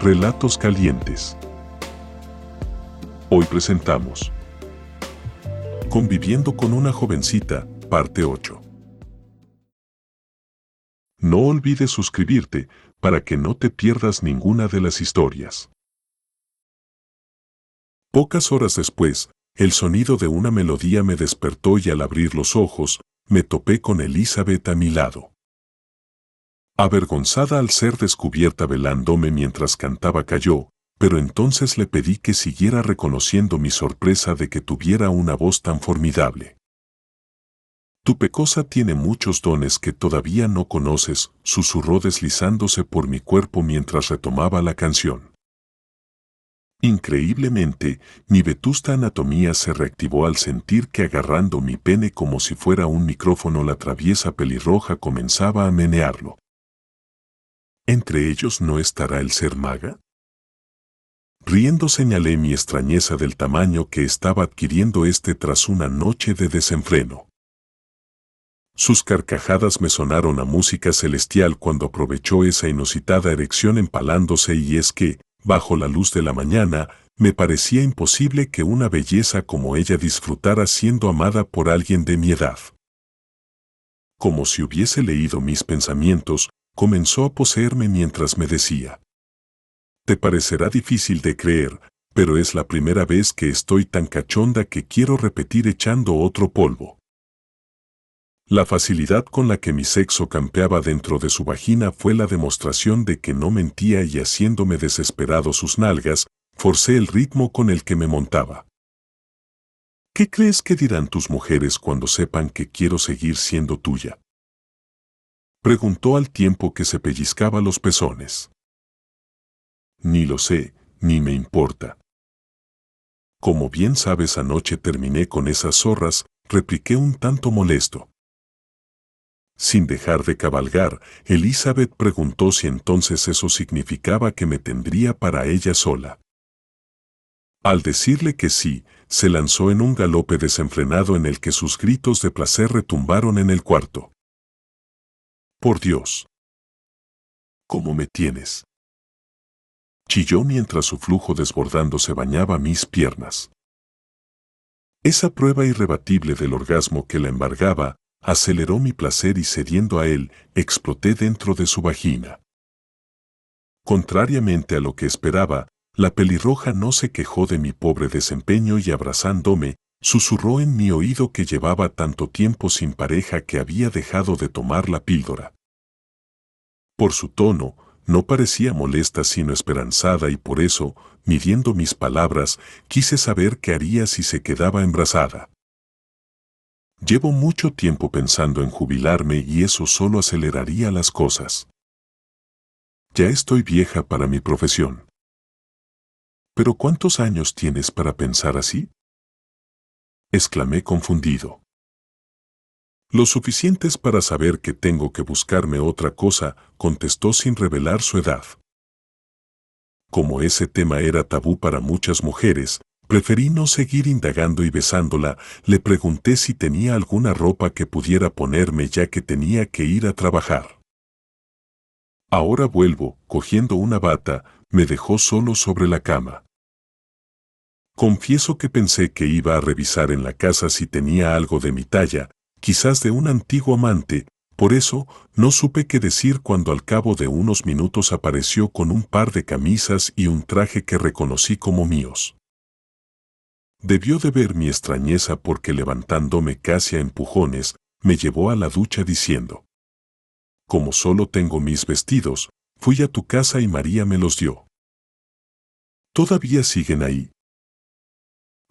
Relatos calientes. Hoy presentamos Conviviendo con una jovencita, parte 8. No olvides suscribirte para que no te pierdas ninguna de las historias. Pocas horas después, el sonido de una melodía me despertó y al abrir los ojos, me topé con Elizabeth a mi lado. Avergonzada al ser descubierta velándome mientras cantaba cayó, pero entonces le pedí que siguiera reconociendo mi sorpresa de que tuviera una voz tan formidable. Tu pecosa tiene muchos dones que todavía no conoces, susurró deslizándose por mi cuerpo mientras retomaba la canción. Increíblemente, mi vetusta anatomía se reactivó al sentir que agarrando mi pene como si fuera un micrófono la traviesa pelirroja comenzaba a menearlo. ¿Entre ellos no estará el ser maga? Riendo señalé mi extrañeza del tamaño que estaba adquiriendo este tras una noche de desenfreno. Sus carcajadas me sonaron a música celestial cuando aprovechó esa inusitada erección empalándose y es que, bajo la luz de la mañana, me parecía imposible que una belleza como ella disfrutara siendo amada por alguien de mi edad. Como si hubiese leído mis pensamientos, comenzó a poseerme mientras me decía. Te parecerá difícil de creer, pero es la primera vez que estoy tan cachonda que quiero repetir echando otro polvo. La facilidad con la que mi sexo campeaba dentro de su vagina fue la demostración de que no mentía y haciéndome desesperado sus nalgas, forcé el ritmo con el que me montaba. ¿Qué crees que dirán tus mujeres cuando sepan que quiero seguir siendo tuya? Preguntó al tiempo que se pellizcaba los pezones. Ni lo sé, ni me importa. Como bien sabes, anoche terminé con esas zorras, repliqué un tanto molesto. Sin dejar de cabalgar, Elizabeth preguntó si entonces eso significaba que me tendría para ella sola. Al decirle que sí, se lanzó en un galope desenfrenado en el que sus gritos de placer retumbaron en el cuarto. Por Dios. ¿Cómo me tienes? Chilló mientras su flujo desbordándose bañaba mis piernas. Esa prueba irrebatible del orgasmo que la embargaba, aceleró mi placer y cediendo a él, exploté dentro de su vagina. Contrariamente a lo que esperaba, la pelirroja no se quejó de mi pobre desempeño y abrazándome, susurró en mi oído que llevaba tanto tiempo sin pareja que había dejado de tomar la píldora. Por su tono, no parecía molesta sino esperanzada y por eso, midiendo mis palabras, quise saber qué haría si se quedaba embarazada. Llevo mucho tiempo pensando en jubilarme y eso solo aceleraría las cosas. Ya estoy vieja para mi profesión. ¿Pero cuántos años tienes para pensar así? Exclamé confundido. Lo suficientes para saber que tengo que buscarme otra cosa, contestó sin revelar su edad. Como ese tema era tabú para muchas mujeres, Preferí no seguir indagando y besándola, le pregunté si tenía alguna ropa que pudiera ponerme ya que tenía que ir a trabajar. Ahora vuelvo, cogiendo una bata, me dejó solo sobre la cama. Confieso que pensé que iba a revisar en la casa si tenía algo de mi talla, quizás de un antiguo amante, por eso no supe qué decir cuando al cabo de unos minutos apareció con un par de camisas y un traje que reconocí como míos. Debió de ver mi extrañeza porque levantándome casi a empujones, me llevó a la ducha diciendo, Como solo tengo mis vestidos, fui a tu casa y María me los dio. ¿Todavía siguen ahí?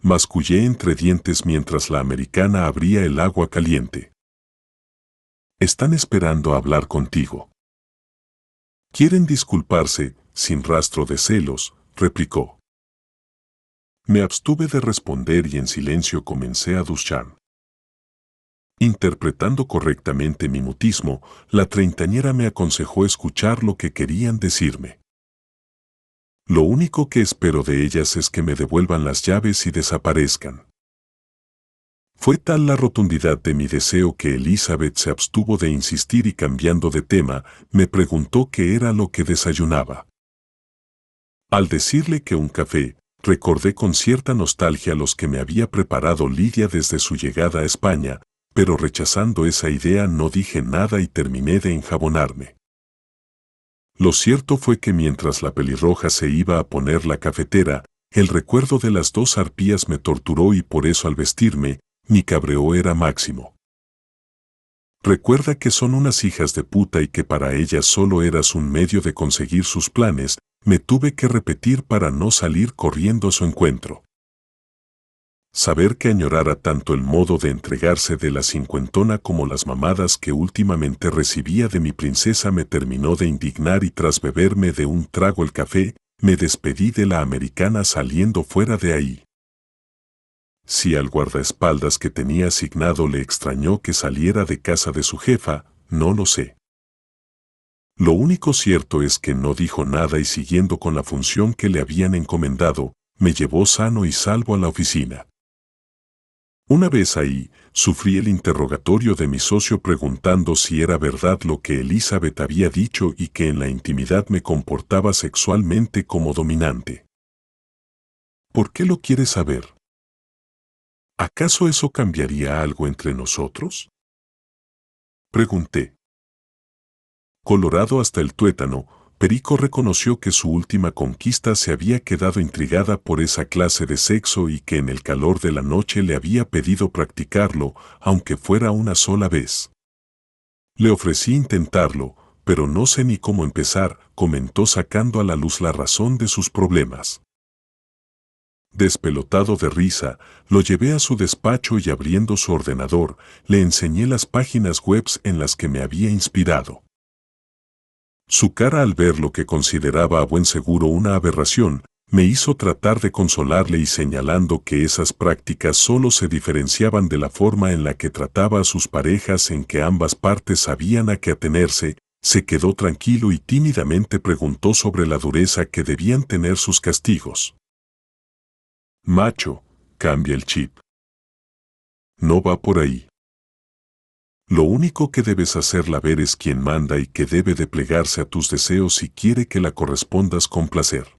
Mascullé entre dientes mientras la americana abría el agua caliente. Están esperando hablar contigo. Quieren disculparse, sin rastro de celos, replicó. Me abstuve de responder y en silencio comencé a duchar. Interpretando correctamente mi mutismo, la treintañera me aconsejó escuchar lo que querían decirme. Lo único que espero de ellas es que me devuelvan las llaves y desaparezcan. Fue tal la rotundidad de mi deseo que Elizabeth se abstuvo de insistir y cambiando de tema, me preguntó qué era lo que desayunaba. Al decirle que un café, recordé con cierta nostalgia los que me había preparado Lidia desde su llegada a España, pero rechazando esa idea no dije nada y terminé de enjabonarme. Lo cierto fue que mientras la pelirroja se iba a poner la cafetera, el recuerdo de las dos arpías me torturó y por eso al vestirme, mi cabreo era máximo. Recuerda que son unas hijas de puta y que para ellas solo eras un medio de conseguir sus planes, me tuve que repetir para no salir corriendo a su encuentro. Saber que añorara tanto el modo de entregarse de la cincuentona como las mamadas que últimamente recibía de mi princesa me terminó de indignar y tras beberme de un trago el café, me despedí de la americana saliendo fuera de ahí. Si al guardaespaldas que tenía asignado le extrañó que saliera de casa de su jefa, no lo sé. Lo único cierto es que no dijo nada y siguiendo con la función que le habían encomendado, me llevó sano y salvo a la oficina. Una vez ahí, sufrí el interrogatorio de mi socio preguntando si era verdad lo que Elizabeth había dicho y que en la intimidad me comportaba sexualmente como dominante. ¿Por qué lo quieres saber? ¿Acaso eso cambiaría algo entre nosotros? Pregunté. Colorado hasta el tuétano, Perico reconoció que su última conquista se había quedado intrigada por esa clase de sexo y que en el calor de la noche le había pedido practicarlo, aunque fuera una sola vez. Le ofrecí intentarlo, pero no sé ni cómo empezar, comentó sacando a la luz la razón de sus problemas. Despelotado de risa, lo llevé a su despacho y abriendo su ordenador, le enseñé las páginas web en las que me había inspirado. Su cara al ver lo que consideraba a buen seguro una aberración, me hizo tratar de consolarle y señalando que esas prácticas solo se diferenciaban de la forma en la que trataba a sus parejas en que ambas partes sabían a qué atenerse, se quedó tranquilo y tímidamente preguntó sobre la dureza que debían tener sus castigos. Macho, cambia el chip. No va por ahí. Lo único que debes hacerla ver es quien manda y que debe de plegarse a tus deseos si quiere que la correspondas con placer.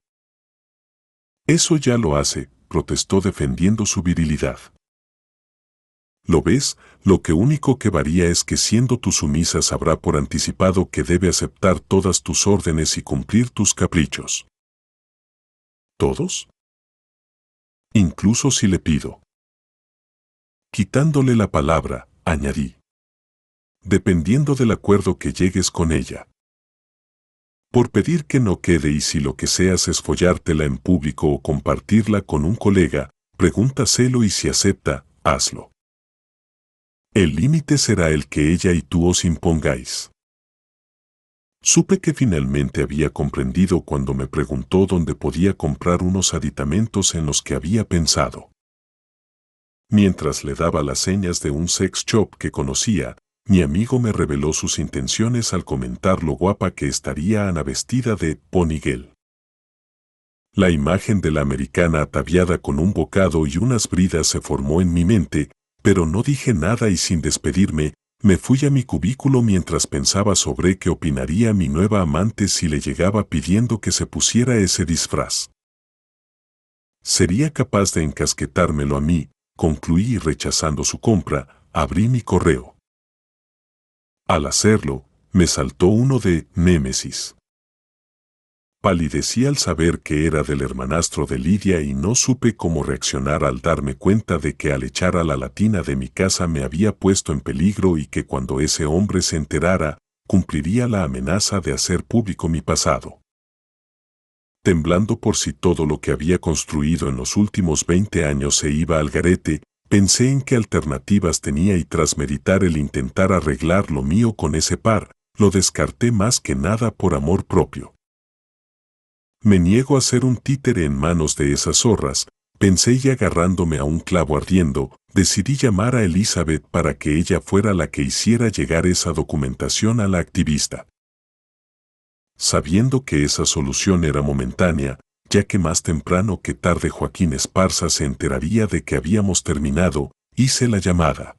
Eso ya lo hace, protestó defendiendo su virilidad. ¿Lo ves? Lo que único que varía es que siendo tu sumisa sabrá por anticipado que debe aceptar todas tus órdenes y cumplir tus caprichos. ¿Todos? incluso si le pido. Quitándole la palabra, añadí. Dependiendo del acuerdo que llegues con ella. Por pedir que no quede y si lo que seas es follártela en público o compartirla con un colega, pregúntaselo y si acepta, hazlo. El límite será el que ella y tú os impongáis. Supe que finalmente había comprendido cuando me preguntó dónde podía comprar unos aditamentos en los que había pensado. Mientras le daba las señas de un sex shop que conocía, mi amigo me reveló sus intenciones al comentar lo guapa que estaría Ana vestida de Poniguel. La imagen de la americana ataviada con un bocado y unas bridas se formó en mi mente, pero no dije nada y sin despedirme, me fui a mi cubículo mientras pensaba sobre qué opinaría mi nueva amante si le llegaba pidiendo que se pusiera ese disfraz. sería capaz de encasquetármelo a mí, concluí rechazando su compra, abrí mi correo. Al hacerlo, me saltó uno de Némesis. Palidecí al saber que era del hermanastro de Lidia y no supe cómo reaccionar al darme cuenta de que al echar a la latina de mi casa me había puesto en peligro y que cuando ese hombre se enterara, cumpliría la amenaza de hacer público mi pasado. Temblando por si todo lo que había construido en los últimos 20 años se iba al garete, pensé en qué alternativas tenía y tras meditar el intentar arreglar lo mío con ese par, lo descarté más que nada por amor propio. Me niego a ser un títere en manos de esas zorras, pensé y agarrándome a un clavo ardiendo, decidí llamar a Elizabeth para que ella fuera la que hiciera llegar esa documentación a la activista. Sabiendo que esa solución era momentánea, ya que más temprano que tarde Joaquín Esparza se enteraría de que habíamos terminado, hice la llamada.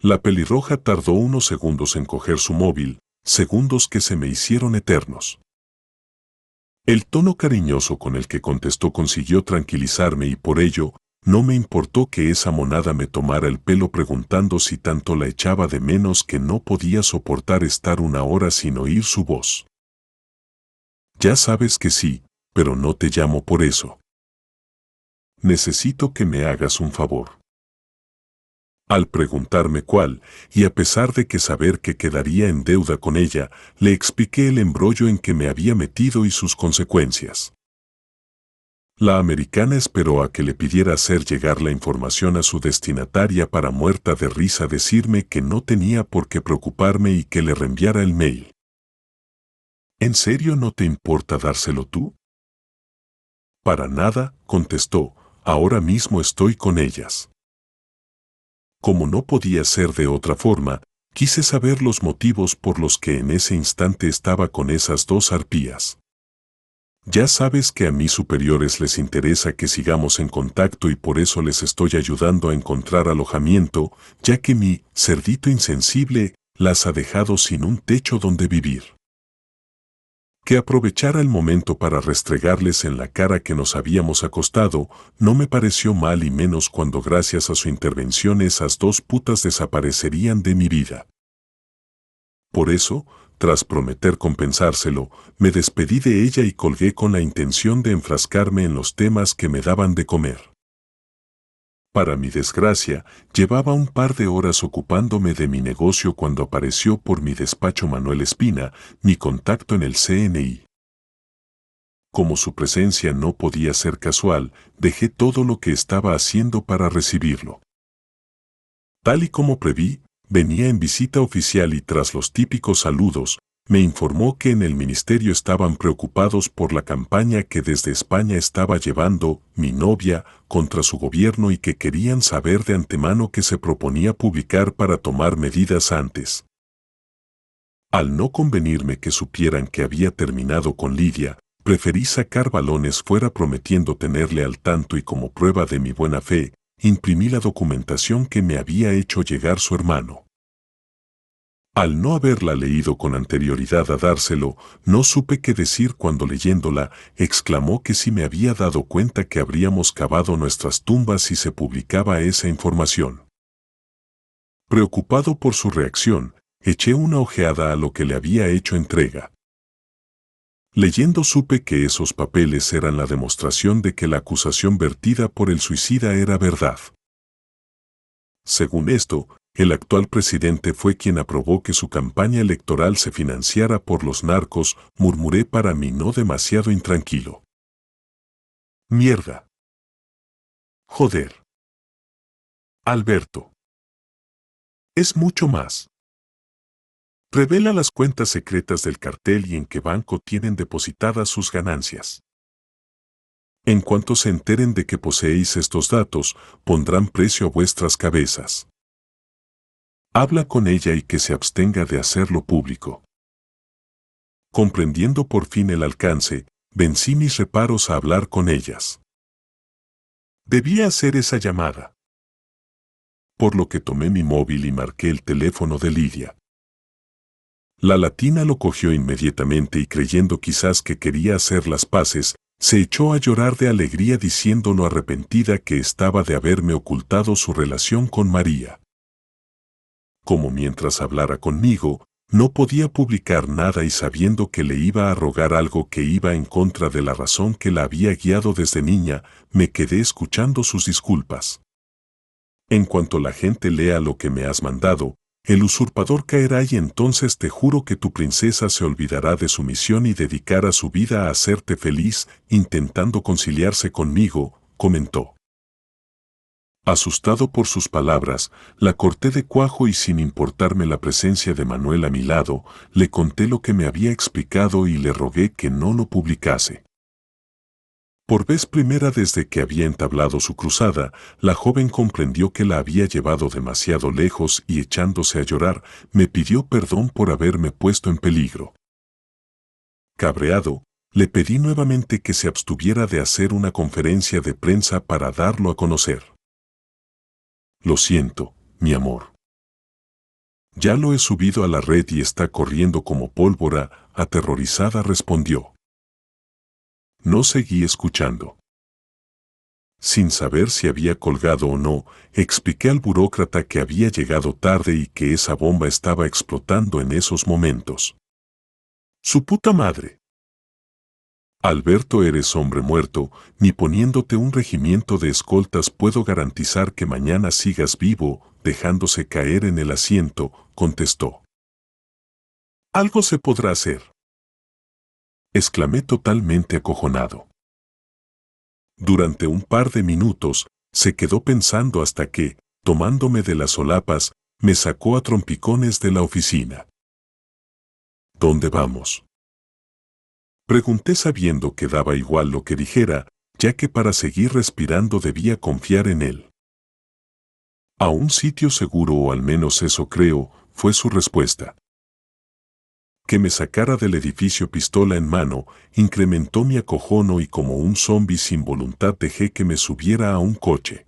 La pelirroja tardó unos segundos en coger su móvil, segundos que se me hicieron eternos. El tono cariñoso con el que contestó consiguió tranquilizarme y por ello, no me importó que esa monada me tomara el pelo preguntando si tanto la echaba de menos que no podía soportar estar una hora sin oír su voz. Ya sabes que sí, pero no te llamo por eso. Necesito que me hagas un favor. Al preguntarme cuál, y a pesar de que saber que quedaría en deuda con ella, le expliqué el embrollo en que me había metido y sus consecuencias. La americana esperó a que le pidiera hacer llegar la información a su destinataria para muerta de risa decirme que no tenía por qué preocuparme y que le reenviara el mail. ¿En serio no te importa dárselo tú? Para nada, contestó, ahora mismo estoy con ellas. Como no podía ser de otra forma, quise saber los motivos por los que en ese instante estaba con esas dos arpías. Ya sabes que a mis superiores les interesa que sigamos en contacto y por eso les estoy ayudando a encontrar alojamiento, ya que mi cerdito insensible las ha dejado sin un techo donde vivir que aprovechara el momento para restregarles en la cara que nos habíamos acostado, no me pareció mal y menos cuando gracias a su intervención esas dos putas desaparecerían de mi vida. Por eso, tras prometer compensárselo, me despedí de ella y colgué con la intención de enfrascarme en los temas que me daban de comer. Para mi desgracia, llevaba un par de horas ocupándome de mi negocio cuando apareció por mi despacho Manuel Espina, mi contacto en el CNI. Como su presencia no podía ser casual, dejé todo lo que estaba haciendo para recibirlo. Tal y como preví, venía en visita oficial y tras los típicos saludos, me informó que en el ministerio estaban preocupados por la campaña que desde España estaba llevando mi novia contra su gobierno y que querían saber de antemano que se proponía publicar para tomar medidas antes. Al no convenirme que supieran que había terminado con Lidia, preferí sacar balones fuera prometiendo tenerle al tanto y como prueba de mi buena fe, imprimí la documentación que me había hecho llegar su hermano. Al no haberla leído con anterioridad a dárselo, no supe qué decir cuando leyéndola, exclamó que si me había dado cuenta que habríamos cavado nuestras tumbas si se publicaba esa información. Preocupado por su reacción, eché una ojeada a lo que le había hecho entrega. Leyendo supe que esos papeles eran la demostración de que la acusación vertida por el suicida era verdad. Según esto, el actual presidente fue quien aprobó que su campaña electoral se financiara por los narcos, murmuré para mí no demasiado intranquilo. Mierda. Joder. Alberto. Es mucho más. Revela las cuentas secretas del cartel y en qué banco tienen depositadas sus ganancias. En cuanto se enteren de que poseéis estos datos, pondrán precio a vuestras cabezas. Habla con ella y que se abstenga de hacerlo público. Comprendiendo por fin el alcance, vencí mis reparos a hablar con ellas. Debía hacer esa llamada. Por lo que tomé mi móvil y marqué el teléfono de Lidia. La latina lo cogió inmediatamente y creyendo quizás que quería hacer las paces, Se echó a llorar de alegría diciendo lo arrepentida que estaba de haberme ocultado su relación con María. Como mientras hablara conmigo, no podía publicar nada y sabiendo que le iba a rogar algo que iba en contra de la razón que la había guiado desde niña, me quedé escuchando sus disculpas. En cuanto la gente lea lo que me has mandado, el usurpador caerá y entonces te juro que tu princesa se olvidará de su misión y dedicará su vida a hacerte feliz, intentando conciliarse conmigo, comentó. Asustado por sus palabras, la corté de cuajo y sin importarme la presencia de Manuel a mi lado, le conté lo que me había explicado y le rogué que no lo publicase. Por vez primera desde que había entablado su cruzada, la joven comprendió que la había llevado demasiado lejos y echándose a llorar, me pidió perdón por haberme puesto en peligro. Cabreado, le pedí nuevamente que se abstuviera de hacer una conferencia de prensa para darlo a conocer. Lo siento, mi amor. Ya lo he subido a la red y está corriendo como pólvora, aterrorizada respondió. No seguí escuchando. Sin saber si había colgado o no, expliqué al burócrata que había llegado tarde y que esa bomba estaba explotando en esos momentos. ¡Su puta madre! Alberto eres hombre muerto, ni poniéndote un regimiento de escoltas puedo garantizar que mañana sigas vivo, dejándose caer en el asiento, contestó. Algo se podrá hacer. exclamé totalmente acojonado. Durante un par de minutos, se quedó pensando hasta que, tomándome de las solapas, me sacó a trompicones de la oficina. ¿Dónde vamos? Pregunté sabiendo que daba igual lo que dijera, ya que para seguir respirando debía confiar en él. A un sitio seguro o al menos eso creo, fue su respuesta. Que me sacara del edificio pistola en mano, incrementó mi acojono y como un zombi sin voluntad dejé que me subiera a un coche.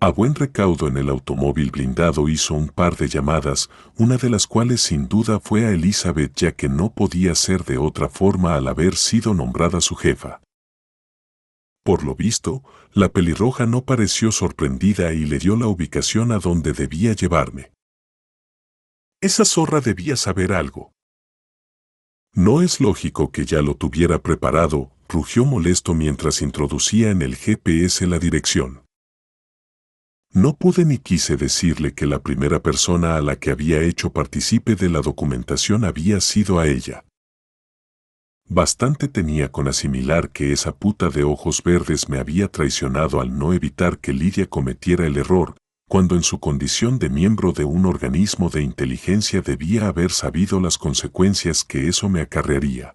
A buen recaudo en el automóvil blindado hizo un par de llamadas, una de las cuales sin duda fue a Elizabeth ya que no podía ser de otra forma al haber sido nombrada su jefa. Por lo visto, la pelirroja no pareció sorprendida y le dio la ubicación a donde debía llevarme. Esa zorra debía saber algo. No es lógico que ya lo tuviera preparado, rugió molesto mientras introducía en el GPS la dirección. No pude ni quise decirle que la primera persona a la que había hecho partícipe de la documentación había sido a ella. Bastante tenía con asimilar que esa puta de ojos verdes me había traicionado al no evitar que Lidia cometiera el error, cuando en su condición de miembro de un organismo de inteligencia debía haber sabido las consecuencias que eso me acarrearía.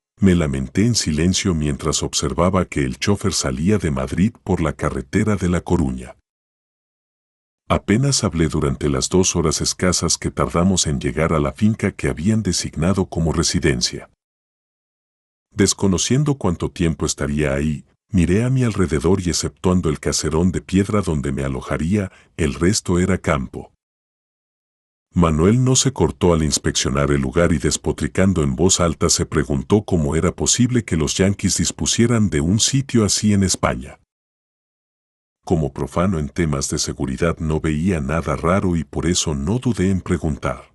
me lamenté en silencio mientras observaba que el chofer salía de Madrid por la carretera de La Coruña. Apenas hablé durante las dos horas escasas que tardamos en llegar a la finca que habían designado como residencia. Desconociendo cuánto tiempo estaría ahí, miré a mi alrededor y exceptuando el caserón de piedra donde me alojaría, el resto era campo. Manuel no se cortó al inspeccionar el lugar y despotricando en voz alta se preguntó cómo era posible que los yanquis dispusieran de un sitio así en España. Como profano en temas de seguridad no veía nada raro y por eso no dudé en preguntar.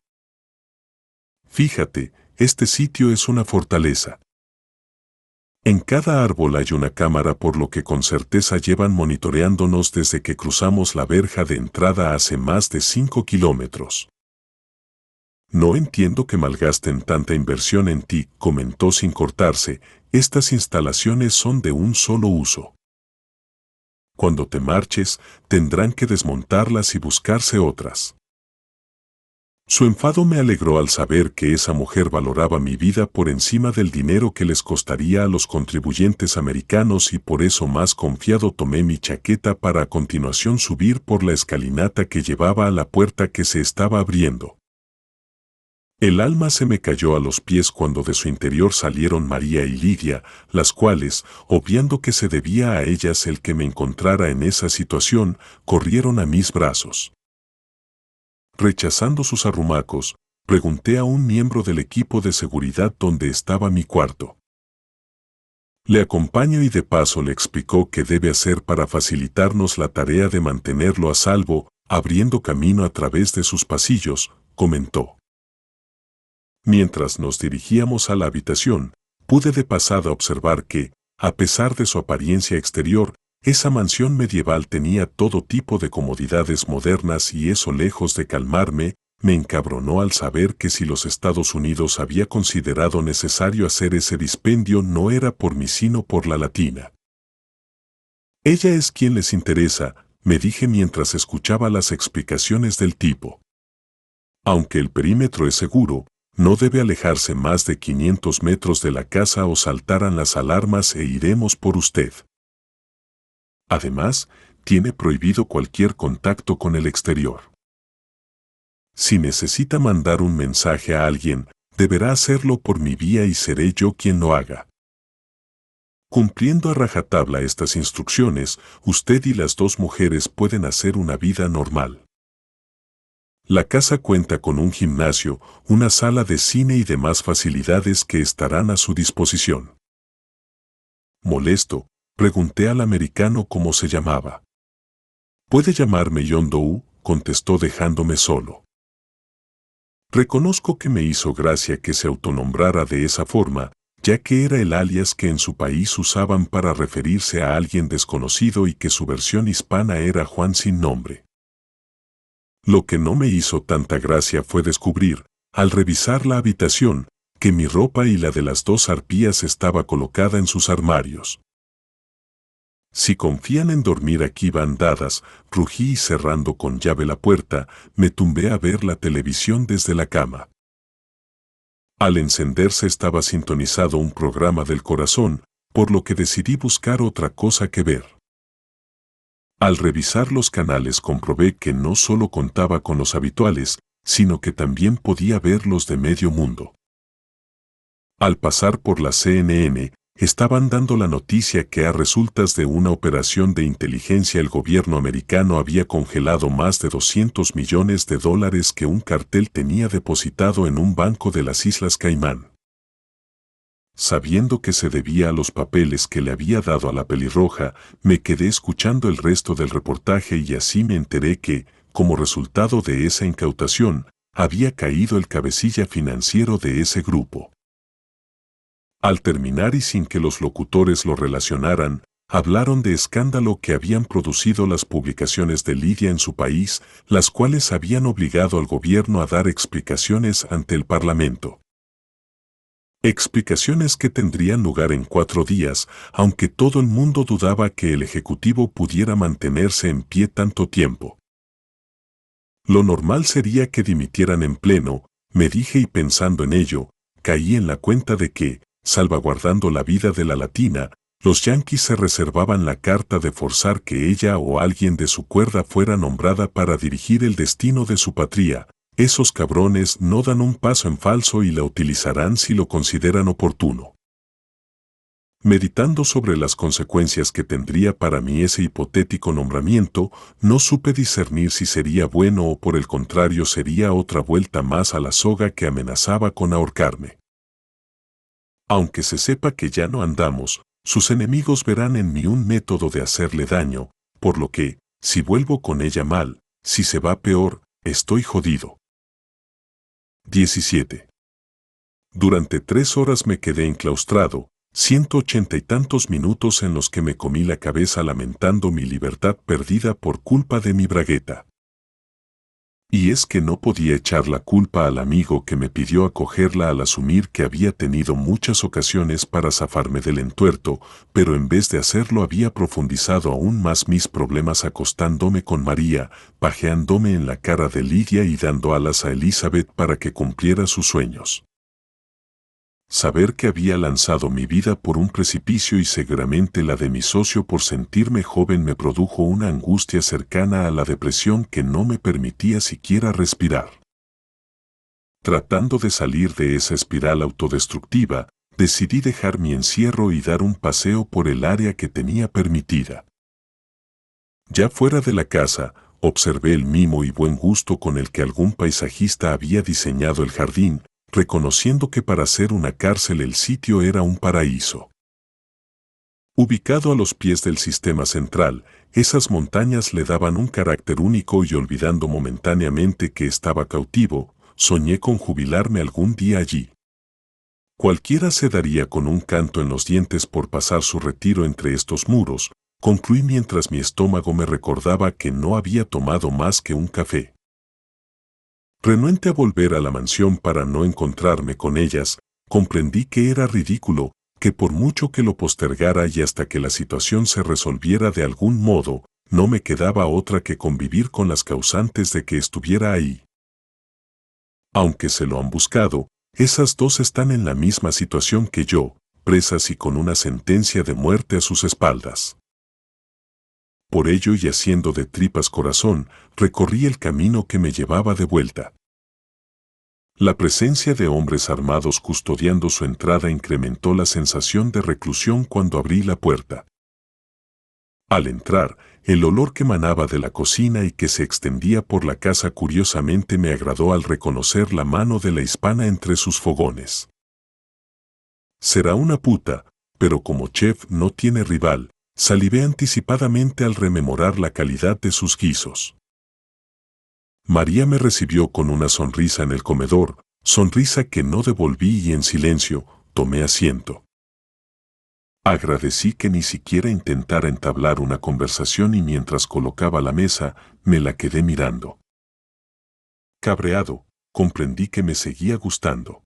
Fíjate, este sitio es una fortaleza. En cada árbol hay una cámara por lo que con certeza llevan monitoreándonos desde que cruzamos la verja de entrada hace más de 5 kilómetros. No entiendo que malgasten tanta inversión en ti, comentó sin cortarse, estas instalaciones son de un solo uso. Cuando te marches, tendrán que desmontarlas y buscarse otras. Su enfado me alegró al saber que esa mujer valoraba mi vida por encima del dinero que les costaría a los contribuyentes americanos y por eso más confiado tomé mi chaqueta para a continuación subir por la escalinata que llevaba a la puerta que se estaba abriendo. El alma se me cayó a los pies cuando de su interior salieron María y Lidia, las cuales, obviando que se debía a ellas el que me encontrara en esa situación, corrieron a mis brazos. Rechazando sus arrumacos, pregunté a un miembro del equipo de seguridad dónde estaba mi cuarto. Le acompaño y de paso le explicó qué debe hacer para facilitarnos la tarea de mantenerlo a salvo, abriendo camino a través de sus pasillos, comentó. Mientras nos dirigíamos a la habitación, pude de pasada observar que, a pesar de su apariencia exterior, esa mansión medieval tenía todo tipo de comodidades modernas y eso lejos de calmarme, me encabronó al saber que si los Estados Unidos había considerado necesario hacer ese dispendio no era por mí sino por la latina. Ella es quien les interesa, me dije mientras escuchaba las explicaciones del tipo. Aunque el perímetro es seguro, no debe alejarse más de 500 metros de la casa o saltarán las alarmas e iremos por usted. Además, tiene prohibido cualquier contacto con el exterior. Si necesita mandar un mensaje a alguien, deberá hacerlo por mi vía y seré yo quien lo haga. Cumpliendo a rajatabla estas instrucciones, usted y las dos mujeres pueden hacer una vida normal. La casa cuenta con un gimnasio, una sala de cine y demás facilidades que estarán a su disposición. Molesto, Pregunté al americano cómo se llamaba. Puede llamarme John Doe, contestó dejándome solo. Reconozco que me hizo gracia que se autonombrara de esa forma, ya que era el alias que en su país usaban para referirse a alguien desconocido y que su versión hispana era Juan sin nombre. Lo que no me hizo tanta gracia fue descubrir, al revisar la habitación, que mi ropa y la de las dos arpías estaba colocada en sus armarios. Si confían en dormir aquí bandadas, rugí y cerrando con llave la puerta, me tumbé a ver la televisión desde la cama. Al encenderse estaba sintonizado un programa del corazón, por lo que decidí buscar otra cosa que ver. Al revisar los canales comprobé que no solo contaba con los habituales, sino que también podía ver los de medio mundo. Al pasar por la CNN, estaban dando la noticia que a resultas de una operación de inteligencia el gobierno americano había congelado más de 200 millones de dólares que un cartel tenía depositado en un banco de las Islas Caimán. Sabiendo que se debía a los papeles que le había dado a la pelirroja, me quedé escuchando el resto del reportaje y así me enteré que, como resultado de esa incautación, había caído el cabecilla financiero de ese grupo. Al terminar y sin que los locutores lo relacionaran, hablaron de escándalo que habían producido las publicaciones de Lidia en su país, las cuales habían obligado al gobierno a dar explicaciones ante el Parlamento. Explicaciones que tendrían lugar en cuatro días, aunque todo el mundo dudaba que el Ejecutivo pudiera mantenerse en pie tanto tiempo. Lo normal sería que dimitieran en pleno, me dije y pensando en ello, caí en la cuenta de que, salvaguardando la vida de la latina, los yanquis se reservaban la carta de forzar que ella o alguien de su cuerda fuera nombrada para dirigir el destino de su patria. Esos cabrones no dan un paso en falso y la utilizarán si lo consideran oportuno. Meditando sobre las consecuencias que tendría para mí ese hipotético nombramiento, no supe discernir si sería bueno o por el contrario sería otra vuelta más a la soga que amenazaba con ahorcarme. Aunque se sepa que ya no andamos, sus enemigos verán en mí un método de hacerle daño, por lo que, si vuelvo con ella mal, si se va peor, estoy jodido. 17. Durante tres horas me quedé enclaustrado, ciento ochenta y tantos minutos en los que me comí la cabeza lamentando mi libertad perdida por culpa de mi bragueta. Y es que no podía echar la culpa al amigo que me pidió acogerla al asumir que había tenido muchas ocasiones para zafarme del entuerto, pero en vez de hacerlo había profundizado aún más mis problemas acostándome con María, pajeándome en la cara de Lidia y dando alas a Elizabeth para que cumpliera sus sueños. Saber que había lanzado mi vida por un precipicio y seguramente la de mi socio por sentirme joven me produjo una angustia cercana a la depresión que no me permitía siquiera respirar. Tratando de salir de esa espiral autodestructiva, decidí dejar mi encierro y dar un paseo por el área que tenía permitida. Ya fuera de la casa, observé el mimo y buen gusto con el que algún paisajista había diseñado el jardín, reconociendo que para ser una cárcel el sitio era un paraíso. Ubicado a los pies del sistema central, esas montañas le daban un carácter único y olvidando momentáneamente que estaba cautivo, soñé con jubilarme algún día allí. Cualquiera se daría con un canto en los dientes por pasar su retiro entre estos muros, concluí mientras mi estómago me recordaba que no había tomado más que un café. Renuente a volver a la mansión para no encontrarme con ellas, comprendí que era ridículo, que por mucho que lo postergara y hasta que la situación se resolviera de algún modo, no me quedaba otra que convivir con las causantes de que estuviera ahí. Aunque se lo han buscado, esas dos están en la misma situación que yo, presas y con una sentencia de muerte a sus espaldas. Por ello y haciendo de tripas corazón, recorrí el camino que me llevaba de vuelta. La presencia de hombres armados custodiando su entrada incrementó la sensación de reclusión cuando abrí la puerta. Al entrar, el olor que manaba de la cocina y que se extendía por la casa curiosamente me agradó al reconocer la mano de la hispana entre sus fogones. Será una puta, pero como chef no tiene rival, Salivé anticipadamente al rememorar la calidad de sus guisos. María me recibió con una sonrisa en el comedor, sonrisa que no devolví y en silencio tomé asiento. Agradecí que ni siquiera intentara entablar una conversación y mientras colocaba la mesa, me la quedé mirando. Cabreado, comprendí que me seguía gustando.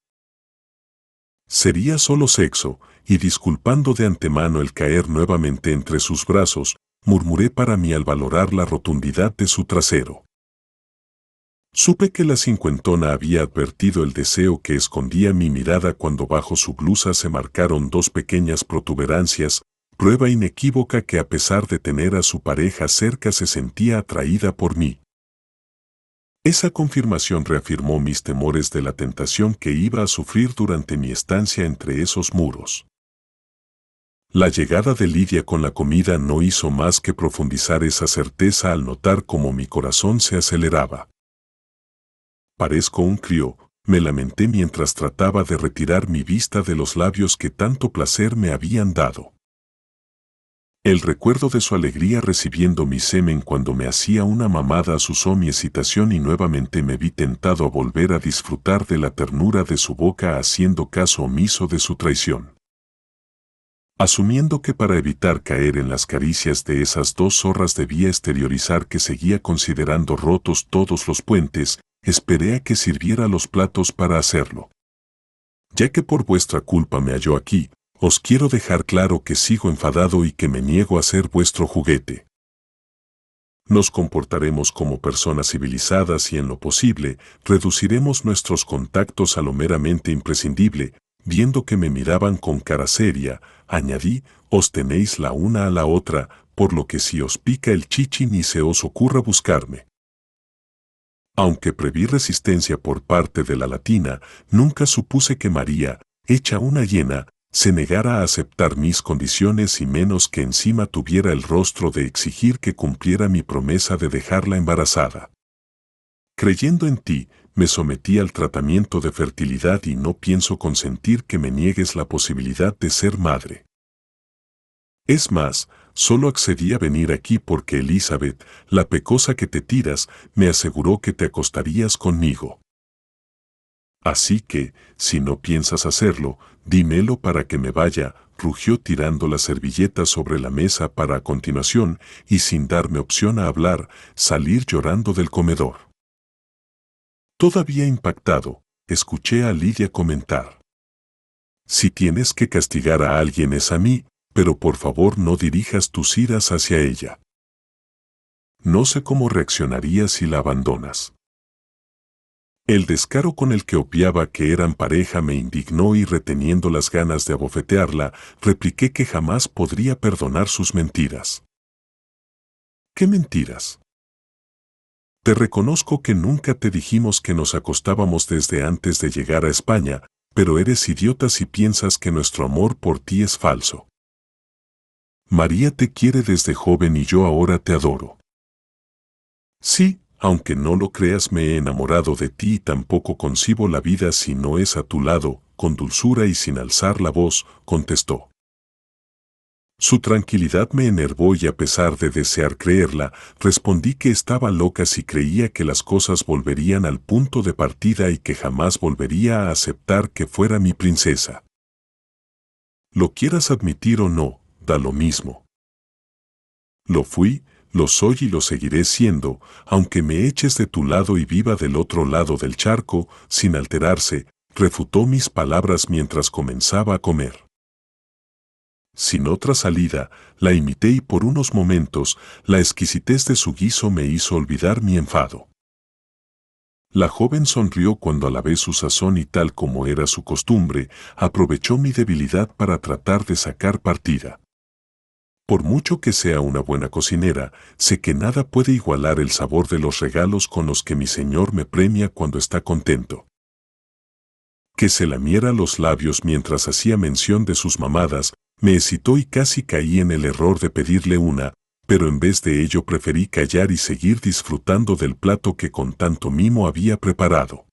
Sería solo sexo, y disculpando de antemano el caer nuevamente entre sus brazos, murmuré para mí al valorar la rotundidad de su trasero. Supe que la cincuentona había advertido el deseo que escondía mi mirada cuando bajo su blusa se marcaron dos pequeñas protuberancias, prueba inequívoca que a pesar de tener a su pareja cerca se sentía atraída por mí. Esa confirmación reafirmó mis temores de la tentación que iba a sufrir durante mi estancia entre esos muros. La llegada de Lidia con la comida no hizo más que profundizar esa certeza al notar cómo mi corazón se aceleraba. Parezco un crío, me lamenté mientras trataba de retirar mi vista de los labios que tanto placer me habían dado. El recuerdo de su alegría recibiendo mi semen cuando me hacía una mamada asusó mi excitación y nuevamente me vi tentado a volver a disfrutar de la ternura de su boca haciendo caso omiso de su traición. Asumiendo que para evitar caer en las caricias de esas dos zorras debía exteriorizar que seguía considerando rotos todos los puentes, esperé a que sirviera los platos para hacerlo. Ya que por vuestra culpa me halló aquí, os quiero dejar claro que sigo enfadado y que me niego a ser vuestro juguete. Nos comportaremos como personas civilizadas y en lo posible reduciremos nuestros contactos a lo meramente imprescindible, viendo que me miraban con cara seria, añadí, os tenéis la una a la otra, por lo que si os pica el chichi ni se os ocurra buscarme. Aunque preví resistencia por parte de la latina, nunca supuse que María, hecha una hiena, se negara a aceptar mis condiciones y menos que encima tuviera el rostro de exigir que cumpliera mi promesa de dejarla embarazada. Creyendo en ti, me sometí al tratamiento de fertilidad y no pienso consentir que me niegues la posibilidad de ser madre. Es más, solo accedí a venir aquí porque Elizabeth, la pecosa que te tiras, me aseguró que te acostarías conmigo. Así que, si no piensas hacerlo, dímelo para que me vaya, rugió tirando la servilleta sobre la mesa para a continuación, y sin darme opción a hablar, salir llorando del comedor. Todavía impactado, escuché a Lidia comentar. Si tienes que castigar a alguien es a mí, pero por favor no dirijas tus iras hacia ella. No sé cómo reaccionaría si la abandonas. El descaro con el que opiaba que eran pareja me indignó y reteniendo las ganas de abofetearla, repliqué que jamás podría perdonar sus mentiras. ¿Qué mentiras? Te reconozco que nunca te dijimos que nos acostábamos desde antes de llegar a España, pero eres idiota si piensas que nuestro amor por ti es falso. María te quiere desde joven y yo ahora te adoro. Sí, aunque no lo creas me he enamorado de ti y tampoco concibo la vida si no es a tu lado, con dulzura y sin alzar la voz, contestó. Su tranquilidad me enervó y a pesar de desear creerla, respondí que estaba loca si creía que las cosas volverían al punto de partida y que jamás volvería a aceptar que fuera mi princesa. Lo quieras admitir o no, da lo mismo. Lo fui, lo soy y lo seguiré siendo, aunque me eches de tu lado y viva del otro lado del charco, sin alterarse, refutó mis palabras mientras comenzaba a comer. Sin otra salida, la imité y por unos momentos la exquisitez de su guiso me hizo olvidar mi enfado. La joven sonrió cuando alabé su sazón y tal como era su costumbre, aprovechó mi debilidad para tratar de sacar partida. Por mucho que sea una buena cocinera, sé que nada puede igualar el sabor de los regalos con los que mi señor me premia cuando está contento que se lamiera los labios mientras hacía mención de sus mamadas, me excitó y casi caí en el error de pedirle una, pero en vez de ello preferí callar y seguir disfrutando del plato que con tanto mimo había preparado.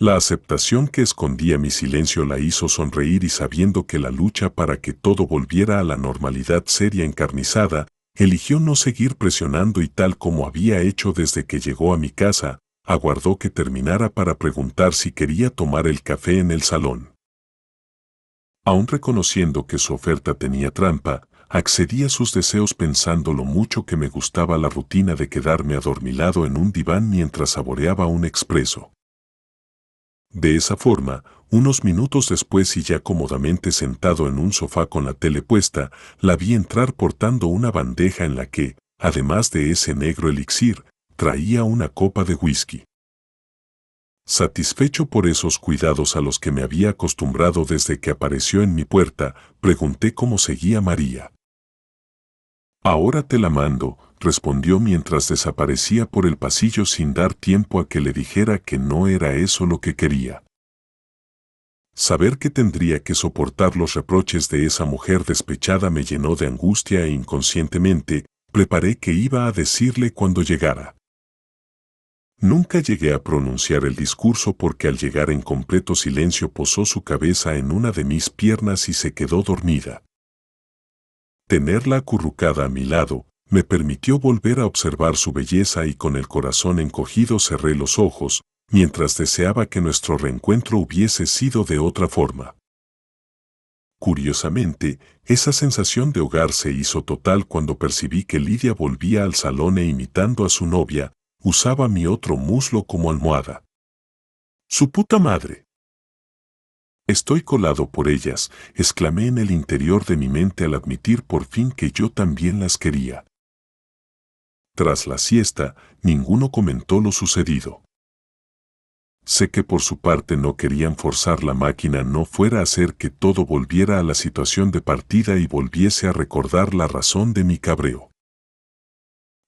La aceptación que escondía mi silencio la hizo sonreír y sabiendo que la lucha para que todo volviera a la normalidad seria encarnizada, eligió no seguir presionando y tal como había hecho desde que llegó a mi casa, aguardó que terminara para preguntar si quería tomar el café en el salón. Aún reconociendo que su oferta tenía trampa, accedí a sus deseos pensando lo mucho que me gustaba la rutina de quedarme adormilado en un diván mientras saboreaba un expreso. De esa forma, unos minutos después y ya cómodamente sentado en un sofá con la tele puesta, la vi entrar portando una bandeja en la que, además de ese negro elixir, traía una copa de whisky. Satisfecho por esos cuidados a los que me había acostumbrado desde que apareció en mi puerta, pregunté cómo seguía María. Ahora te la mando, respondió mientras desaparecía por el pasillo sin dar tiempo a que le dijera que no era eso lo que quería. Saber que tendría que soportar los reproches de esa mujer despechada me llenó de angustia e inconscientemente, preparé que iba a decirle cuando llegara. Nunca llegué a pronunciar el discurso porque al llegar en completo silencio posó su cabeza en una de mis piernas y se quedó dormida. Tenerla acurrucada a mi lado me permitió volver a observar su belleza y con el corazón encogido cerré los ojos, mientras deseaba que nuestro reencuentro hubiese sido de otra forma. Curiosamente, esa sensación de hogar se hizo total cuando percibí que Lidia volvía al salón e imitando a su novia, usaba mi otro muslo como almohada. ¡Su puta madre! Estoy colado por ellas, exclamé en el interior de mi mente al admitir por fin que yo también las quería. Tras la siesta, ninguno comentó lo sucedido. Sé que por su parte no querían forzar la máquina no fuera a hacer que todo volviera a la situación de partida y volviese a recordar la razón de mi cabreo.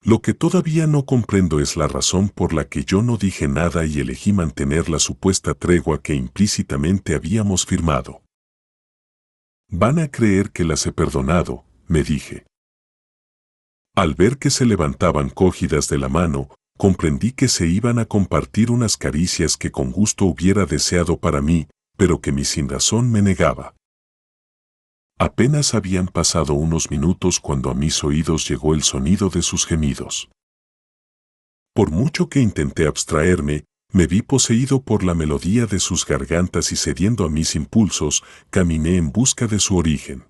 Lo que todavía no comprendo es la razón por la que yo no dije nada y elegí mantener la supuesta tregua que implícitamente habíamos firmado. Van a creer que las he perdonado, me dije. Al ver que se levantaban cogidas de la mano, comprendí que se iban a compartir unas caricias que con gusto hubiera deseado para mí, pero que mi sin razón me negaba. Apenas habían pasado unos minutos cuando a mis oídos llegó el sonido de sus gemidos. Por mucho que intenté abstraerme, me vi poseído por la melodía de sus gargantas y cediendo a mis impulsos, caminé en busca de su origen.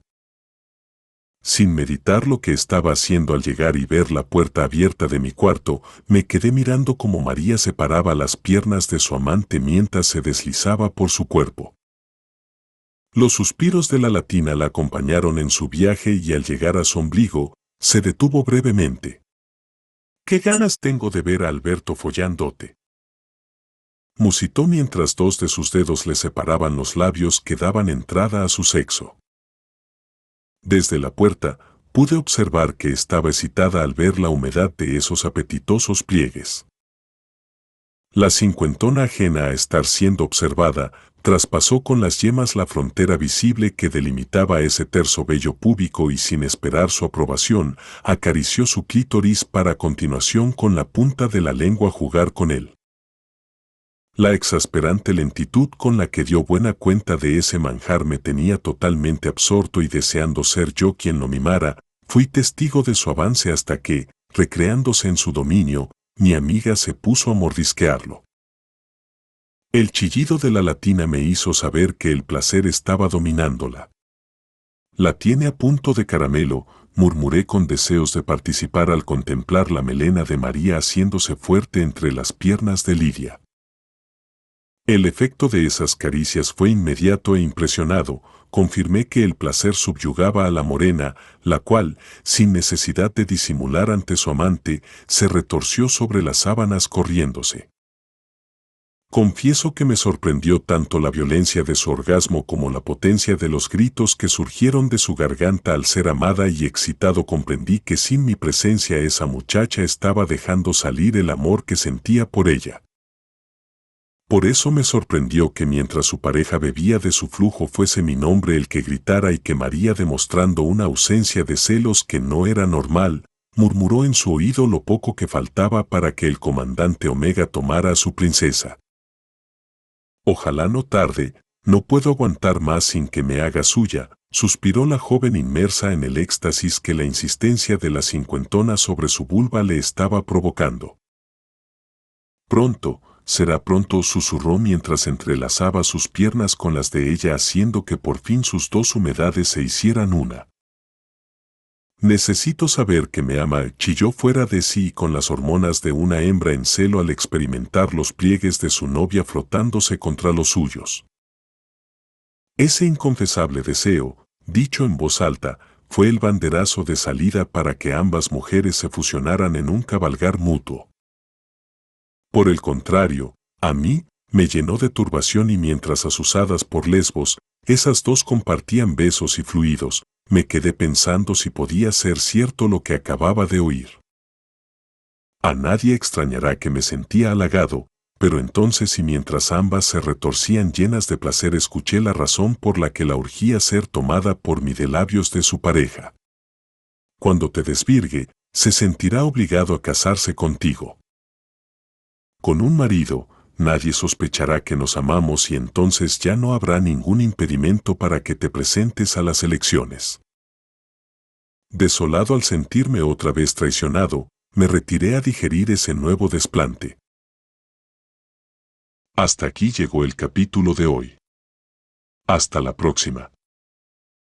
Sin meditar lo que estaba haciendo al llegar y ver la puerta abierta de mi cuarto, me quedé mirando como María separaba las piernas de su amante mientras se deslizaba por su cuerpo. Los suspiros de la latina la acompañaron en su viaje y al llegar a su ombligo, se detuvo brevemente. ¿Qué ganas tengo de ver a Alberto follándote? Musitó mientras dos de sus dedos le separaban los labios que daban entrada a su sexo. Desde la puerta, pude observar que estaba excitada al ver la humedad de esos apetitosos pliegues. La cincuentona ajena a estar siendo observada, traspasó con las yemas la frontera visible que delimitaba ese terso vello púbico y sin esperar su aprobación, acarició su clítoris para a continuación con la punta de la lengua jugar con él. La exasperante lentitud con la que dio buena cuenta de ese manjar me tenía totalmente absorto y deseando ser yo quien lo mimara, fui testigo de su avance hasta que, recreándose en su dominio, mi amiga se puso a mordisquearlo. El chillido de la latina me hizo saber que el placer estaba dominándola. La tiene a punto de caramelo, murmuré con deseos de participar al contemplar la melena de María haciéndose fuerte entre las piernas de Lidia. El efecto de esas caricias fue inmediato e impresionado, confirmé que el placer subyugaba a la morena, la cual, sin necesidad de disimular ante su amante, se retorció sobre las sábanas corriéndose. Confieso que me sorprendió tanto la violencia de su orgasmo como la potencia de los gritos que surgieron de su garganta al ser amada y excitado comprendí que sin mi presencia esa muchacha estaba dejando salir el amor que sentía por ella. Por eso me sorprendió que mientras su pareja bebía de su flujo fuese mi nombre el que gritara y que María demostrando una ausencia de celos que no era normal, murmuró en su oído lo poco que faltaba para que el comandante Omega tomara a su princesa. Ojalá no tarde, no puedo aguantar más sin que me haga suya, suspiró la joven inmersa en el éxtasis que la insistencia de la cincuentona sobre su vulva le estaba provocando. Pronto, será pronto, susurró mientras entrelazaba sus piernas con las de ella haciendo que por fin sus dos humedades se hicieran una. Necesito saber que me ama, chilló fuera de sí con las hormonas de una hembra en celo al experimentar los pliegues de su novia frotándose contra los suyos. Ese inconfesable deseo, dicho en voz alta, fue el banderazo de salida para que ambas mujeres se fusionaran en un cabalgar mutuo. Por el contrario, a mí, me llenó de turbación y mientras asusadas por Lesbos, esas dos compartían besos y fluidos, me quedé pensando si podía ser cierto lo que acababa de oír. A nadie extrañará que me sentía halagado, pero entonces y mientras ambas se retorcían llenas de placer escuché la razón por la que la urgía ser tomada por mí de labios de su pareja. Cuando te desvirgue, se sentirá obligado a casarse contigo. Con un marido, nadie sospechará que nos amamos y entonces ya no habrá ningún impedimento para que te presentes a las elecciones. Desolado al sentirme otra vez traicionado, me retiré a digerir ese nuevo desplante. Hasta aquí llegó el capítulo de hoy. Hasta la próxima.